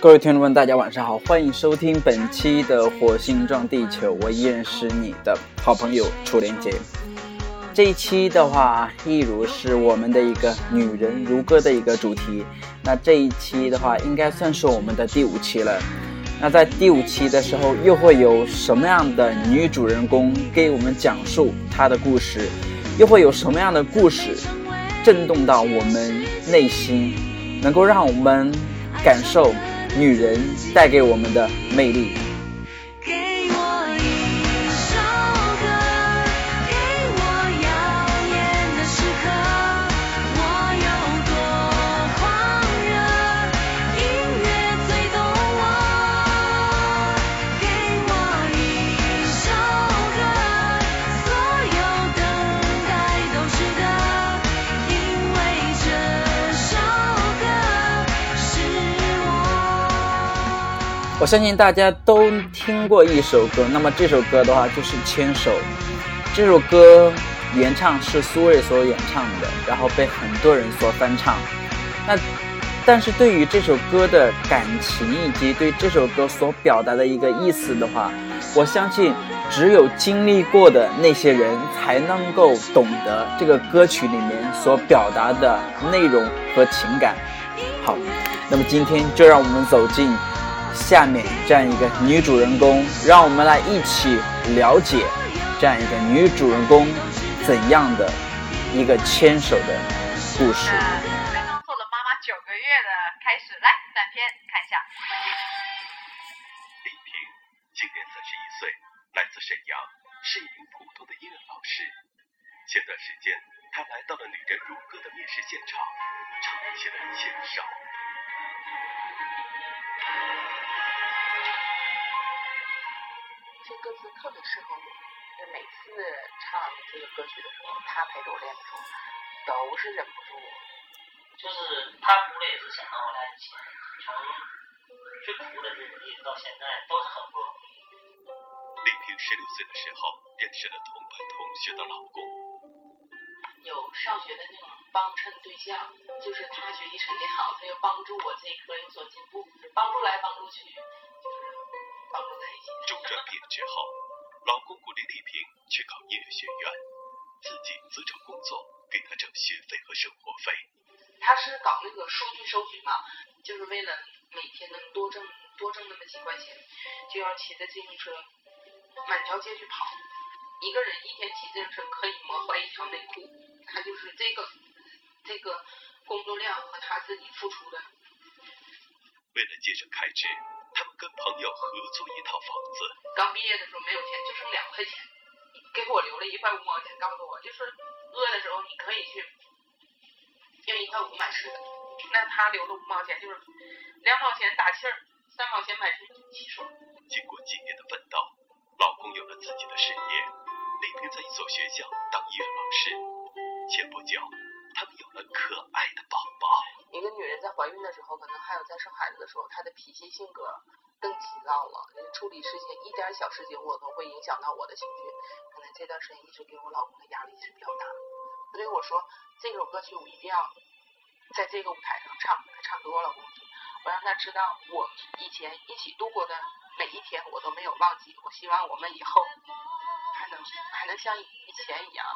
各位听众们，大家晚上好，欢迎收听本期的《火星撞地球》，我依然是你的好朋友楚连杰。这一期的话，一如是我们的一个“女人如歌”的一个主题。那这一期的话，应该算是我们的第五期了。那在第五期的时候，又会有什么样的女主人公给我们讲述她的故事？又会有什么样的故事震动到我们内心，能够让我们感受？女人带给我们的魅力。我相信大家都听过一首歌，那么这首歌的话就是《牵手》。这首歌原唱是苏芮所演唱的，然后被很多人所翻唱。那但是对于这首歌的感情以及对这首歌所表达的一个意思的话，我相信只有经历过的那些人才能够懂得这个歌曲里面所表达的内容和情感。好，那么今天就让我们走进。下面这样一个女主人公，让我们来一起了解这样一个女主人公怎样的一个牵手的故事。刚刚做了妈妈九个月的开始，来短片看一下。李萍今年三十一岁，来自沈阳，是一名普通的音乐老师。前段时间，她来到了《女人如歌》的面试现场，唱起了牵手。歌词特别适合我，就每次唱这个歌曲的时候，他陪着我练的时候，都是忍不住。就是他哭了也是想让我来起，从最苦的日子一直到现在都是很不容易。丽萍十六岁的时候认识了同班同学的老公，有上学的那种帮衬对象，就是他学习成绩好，他又帮助我这一科有所进步，帮助来帮助去。中专毕业之后，老公鼓励丽萍去考音乐学院，自己自找工作给她挣学费和生活费。他是搞那个数据收集嘛，就是为了每天能多挣多挣那么几块钱，就要骑着自行车满条街去跑。一个人一天骑自行车可以磨坏一条内裤，他就是这个这个工作量和他自己付出的。为了节省开支。他们跟朋友合租一套房子。刚毕业的时候没有钱，就剩两块钱，给我留了一块五毛钱，告诉我就是饿的时候你可以去用一块五买吃的。那他留了五毛钱，就是两毛钱打气儿，三毛钱买瓶汽水。经过几年的奋斗，老公有了自己的事业，李萍在一所学校当音乐老师。前不久，怀孕的时候，可能还有在生孩子的时候，她的脾气性格更急躁了。处理事情一点小事情，我都会影响到我的情绪。可能这段时间一直给我老公的压力是比较大。所以我说这首歌曲我一定要在这个舞台上唱，唱给我老公听，我让他知道我以前一起度过的每一天我都没有忘记。我希望我们以后还能还能像以前一样，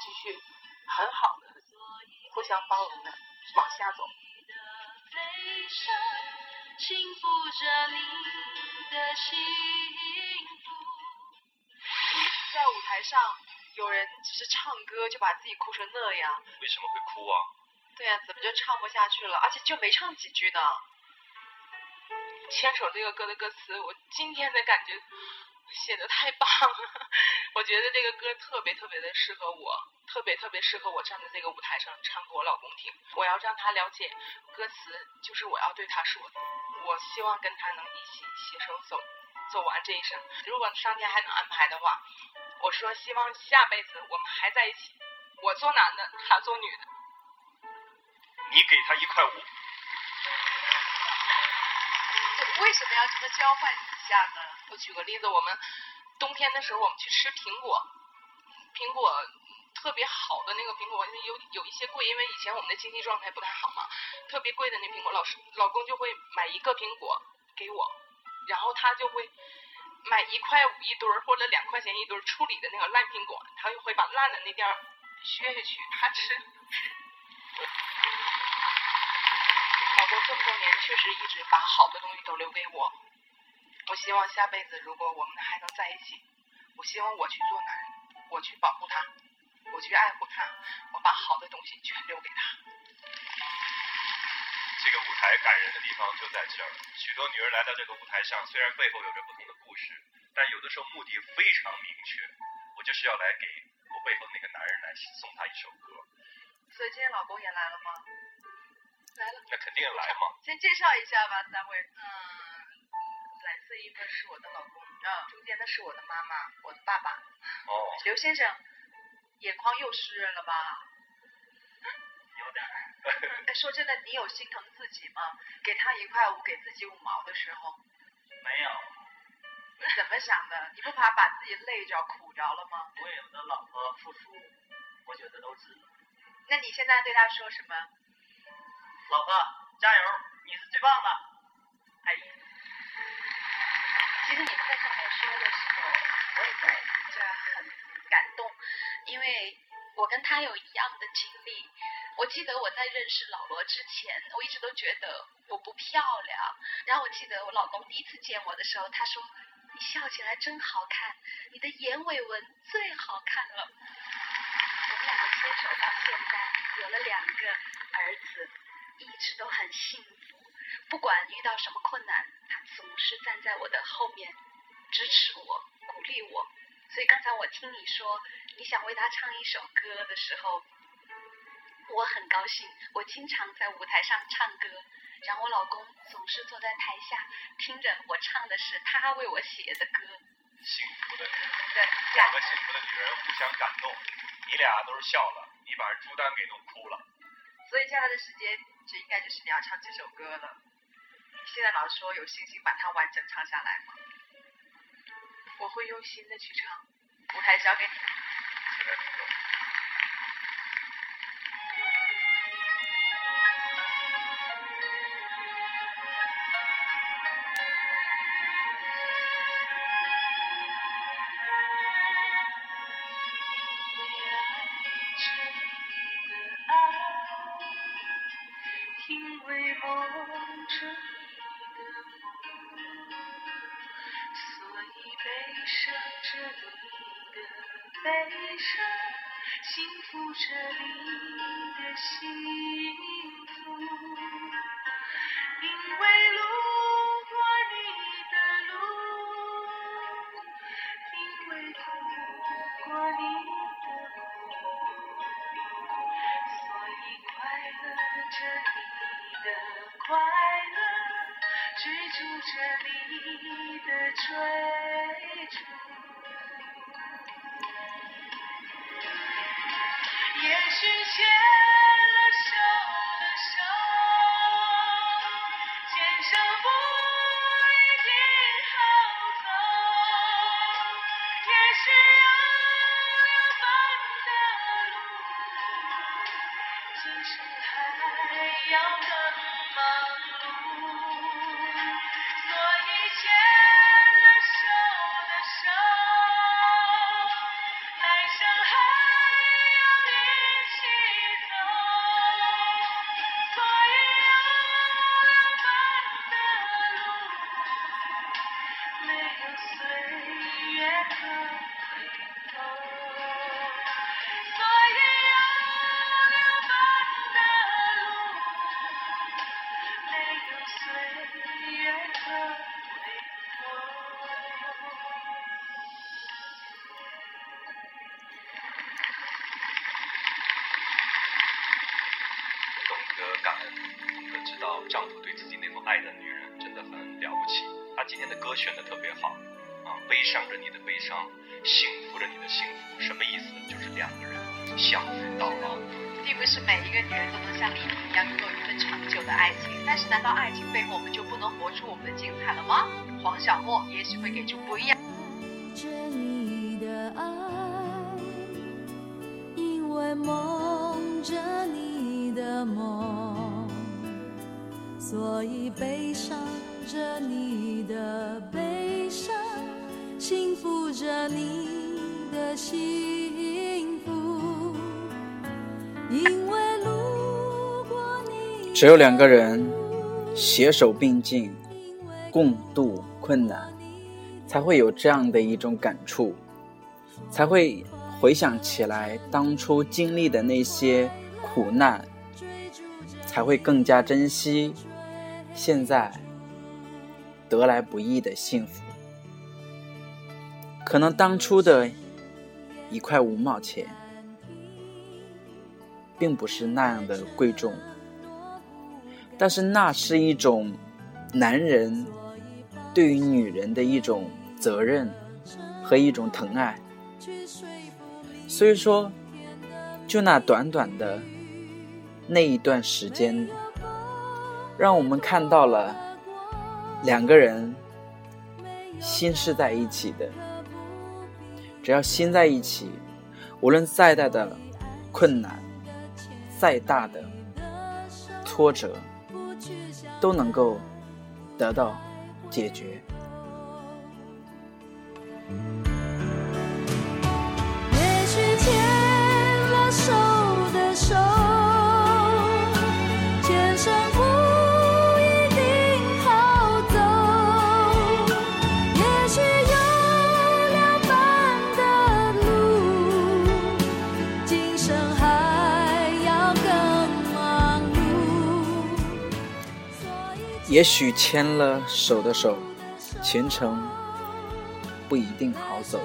继续很好的互相包容的。往下走。在舞台上，有人只是唱歌就把自己哭成那样。为什么会哭啊？对呀，怎么就唱不下去了？而且就没唱几句呢。牵手这个歌的歌词，我今天的感觉写的太棒了。我觉得这个歌特别特别的适合我。特别特别适合我站在这个舞台上唱给我老公听。我要让他了解歌词，就是我要对他说的。我希望跟他能一起携手走走完这一生。如果上天还能安排的话，我说希望下辈子我们还在一起。我做男的，他做女的。你给他一块五。为什么要这么交换一下呢？我举个例子，我们冬天的时候我们去吃苹果，苹果。特别好的那个苹果，有有一些贵，因为以前我们的经济状态不太好嘛，特别贵的那苹果，老师老公就会买一个苹果给我，然后他就会买一块五一堆儿或者两块钱一堆儿处理的那个烂苹果，他就会把烂的那点儿削下去，他吃。老公这么多年确实一直把好的东西都留给我，我希望下辈子如果我们还能在一起，我希望我去做男人，我去保护他，我去爱护他，我把好的东西全留给他。这个舞台感人的地方就在这儿，许多女人来到这个舞台上，虽然背后有着不同的故事，但有的时候目的非常明确，我就是要来给我背后那个男人来送他一首歌，所以今天老公也来了吗？来了，那肯定来嘛。先介绍一下吧，三位。嗯，蓝色衣服是我的老公，嗯，中间的是我的妈妈，我的爸爸。哦，刘先生，眼眶又湿润了吧？有点。哎，说真的，你有心疼自己吗？给他一块五，给自己五毛的时候，没有，你怎么想的？你不怕把自己累着、苦着了吗？为我的老婆付出，我觉得都值得。那你现在对他说什么？老婆，加油，你是最棒的。哎呀，其实你们在上面说的时候，我也在这很感动，因为我跟他有一样的经历。我记得我在认识老罗之前，我一直都觉得我不漂亮。然后我记得我老公第一次见我的时候，他说：“你笑起来真好看，你的眼尾纹最好看了。”我们两个牵手到现在，有了两个儿子，一直都很幸福。不管遇到什么困难，他总是站在我的后面，支持我，鼓励我。所以刚才我听你说你想为他唱一首歌的时候，我很高兴。我经常在舞台上唱歌，然后我老公总是坐在台下听着我唱的是他为我写的歌。幸福的女人，对，两个幸福的女人互相感动，你俩都是笑了，你把朱丹给弄哭了。所以接下来的时间，这应该就是你要唱这首歌了。你现在老说有信心把它完整唱下来吗？我会用心的去唱。舞台交给你。以悲伤着你的悲伤，幸福着你的幸福。因为追逐。也许懂得感恩，懂得知道丈夫对自己那份爱的女人真的很了不起。她今天的歌选的特别好，啊，悲伤着你的悲伤，幸福着你的幸福，什么意思？就是两个人相扶到老。并不是每一个女人都能像丽萍一样拥有一份长久的爱情，但是难道爱情背后我们就不能活出我们的精彩了吗？黄小莫也许会给出不一样。着你的爱，因为梦着你的梦，所以悲伤着你的悲伤，幸福着你的心。只有两个人携手并进，共度困难，才会有这样的一种感触，才会回想起来当初经历的那些苦难，才会更加珍惜现在得来不易的幸福。可能当初的一块五毛钱，并不是那样的贵重，但是那是一种男人对于女人的一种责任和一种疼爱。所以说，就那短短的那一段时间，让我们看到了两个人心是在一起的。只要心在一起，无论再大的困难，再大的挫折，都能够得到解决。也许牵了手的手，前程不一定好走。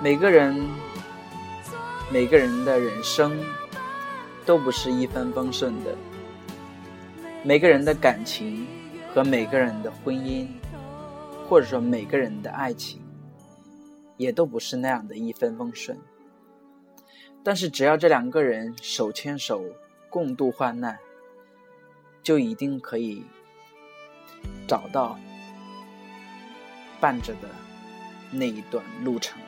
每个人，每个人的人生都不是一帆风顺的，每个人的感情和每个人的婚姻，或者说每个人的爱情，也都不是那样的一帆风顺。但是只要这两个人手牵手共度患难，就一定可以找到伴着的那一段路程。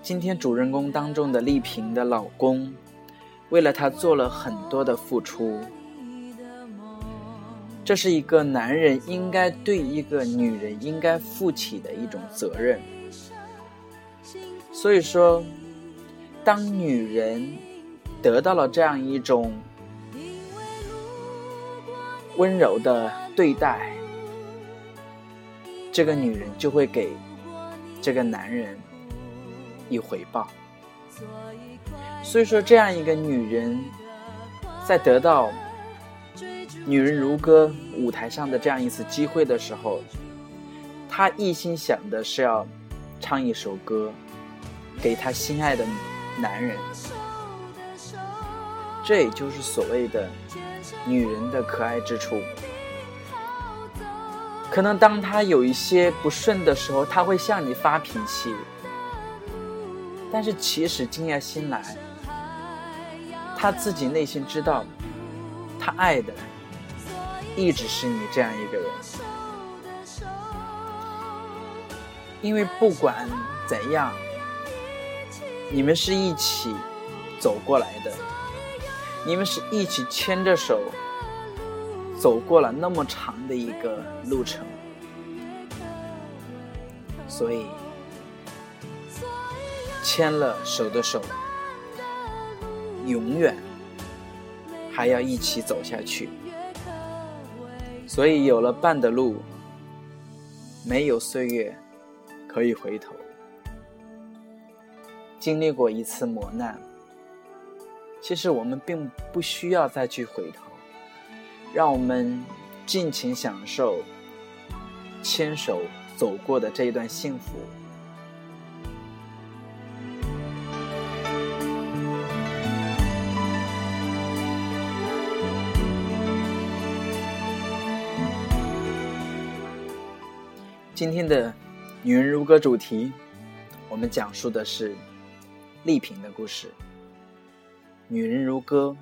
今天主人公当中的丽萍的老公，为了她做了很多的付出，这是一个男人应该对一个女人应该负起的一种责任。所以说，当女人得到了这样一种温柔的对待，这个女人就会给这个男人以回报。所以说，这样一个女人，在得到《女人如歌》舞台上的这样一次机会的时候，她一心想的是要唱一首歌。给他心爱的男人，这也就是所谓的女人的可爱之处。可能当他有一些不顺的时候，他会向你发脾气，但是其实静下心来，他自己内心知道，他爱的一直是你这样一个人，因为不管怎样。你们是一起走过来的，你们是一起牵着手走过了那么长的一个路程，所以牵了手的手，永远还要一起走下去。所以有了伴的路，没有岁月可以回头。经历过一次磨难，其实我们并不需要再去回头，让我们尽情享受牵手走过的这一段幸福。今天的“女人如歌”主题，我们讲述的是。丽萍的故事，女人如歌，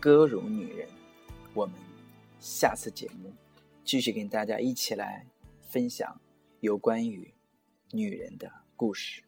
歌如女人。我们下次节目继续跟大家一起来分享有关于女人的故事。